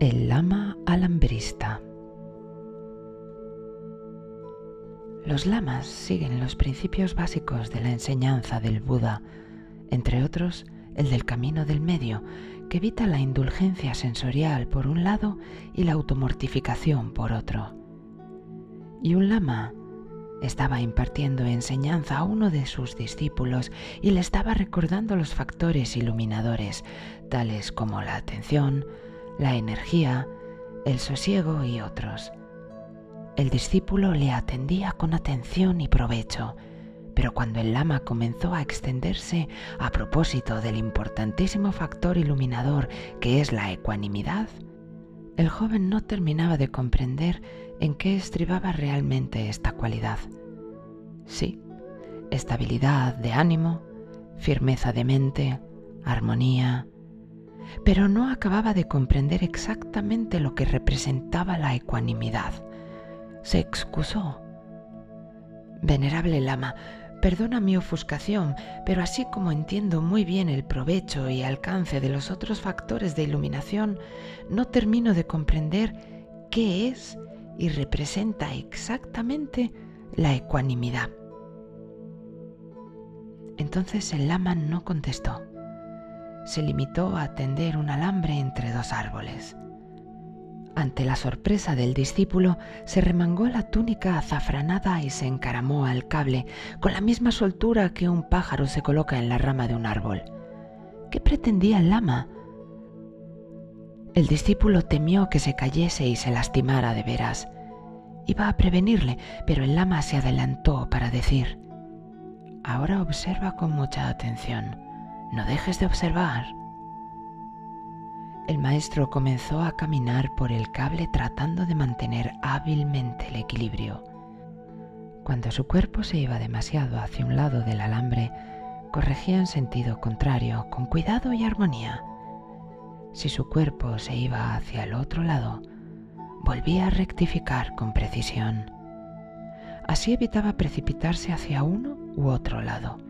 El lama alambrista. Los lamas siguen los principios básicos de la enseñanza del Buda, entre otros el del camino del medio, que evita la indulgencia sensorial por un lado y la automortificación por otro. Y un lama estaba impartiendo enseñanza a uno de sus discípulos y le estaba recordando los factores iluminadores, tales como la atención, la energía, el sosiego y otros. El discípulo le atendía con atención y provecho, pero cuando el lama comenzó a extenderse a propósito del importantísimo factor iluminador que es la ecuanimidad, el joven no terminaba de comprender en qué estribaba realmente esta cualidad. Sí, estabilidad de ánimo, firmeza de mente, armonía, pero no acababa de comprender exactamente lo que representaba la ecuanimidad. Se excusó. Venerable Lama, perdona mi ofuscación, pero así como entiendo muy bien el provecho y alcance de los otros factores de iluminación, no termino de comprender qué es y representa exactamente la ecuanimidad. Entonces el lama no contestó se limitó a tender un alambre entre dos árboles. Ante la sorpresa del discípulo, se remangó la túnica azafranada y se encaramó al cable con la misma soltura que un pájaro se coloca en la rama de un árbol. ¿Qué pretendía el lama? El discípulo temió que se cayese y se lastimara de veras. Iba a prevenirle, pero el lama se adelantó para decir, Ahora observa con mucha atención no dejes de observar. El maestro comenzó a caminar por el cable tratando de mantener hábilmente el equilibrio. Cuando su cuerpo se iba demasiado hacia un lado del alambre, corregía en sentido contrario, con cuidado y armonía. Si su cuerpo se iba hacia el otro lado, volvía a rectificar con precisión. Así evitaba precipitarse hacia uno u otro lado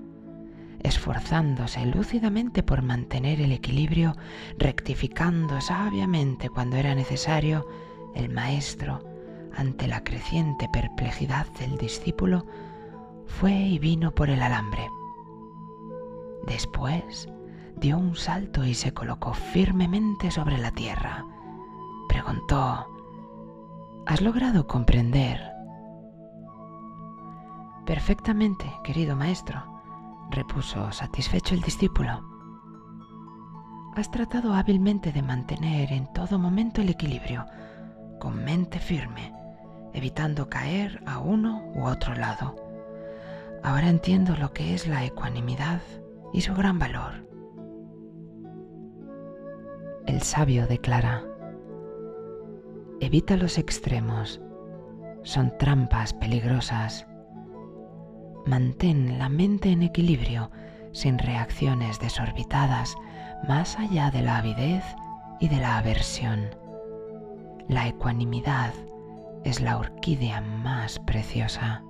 esforzándose lúcidamente por mantener el equilibrio, rectificando sabiamente cuando era necesario, el maestro, ante la creciente perplejidad del discípulo, fue y vino por el alambre. Después dio un salto y se colocó firmemente sobre la tierra. Preguntó, ¿Has logrado comprender? Perfectamente, querido maestro repuso satisfecho el discípulo. Has tratado hábilmente de mantener en todo momento el equilibrio, con mente firme, evitando caer a uno u otro lado. Ahora entiendo lo que es la ecuanimidad y su gran valor. El sabio declara, evita los extremos, son trampas peligrosas mantén la mente en equilibrio, sin reacciones desorbitadas, más allá de la avidez y de la aversión. La ecuanimidad es la orquídea más preciosa.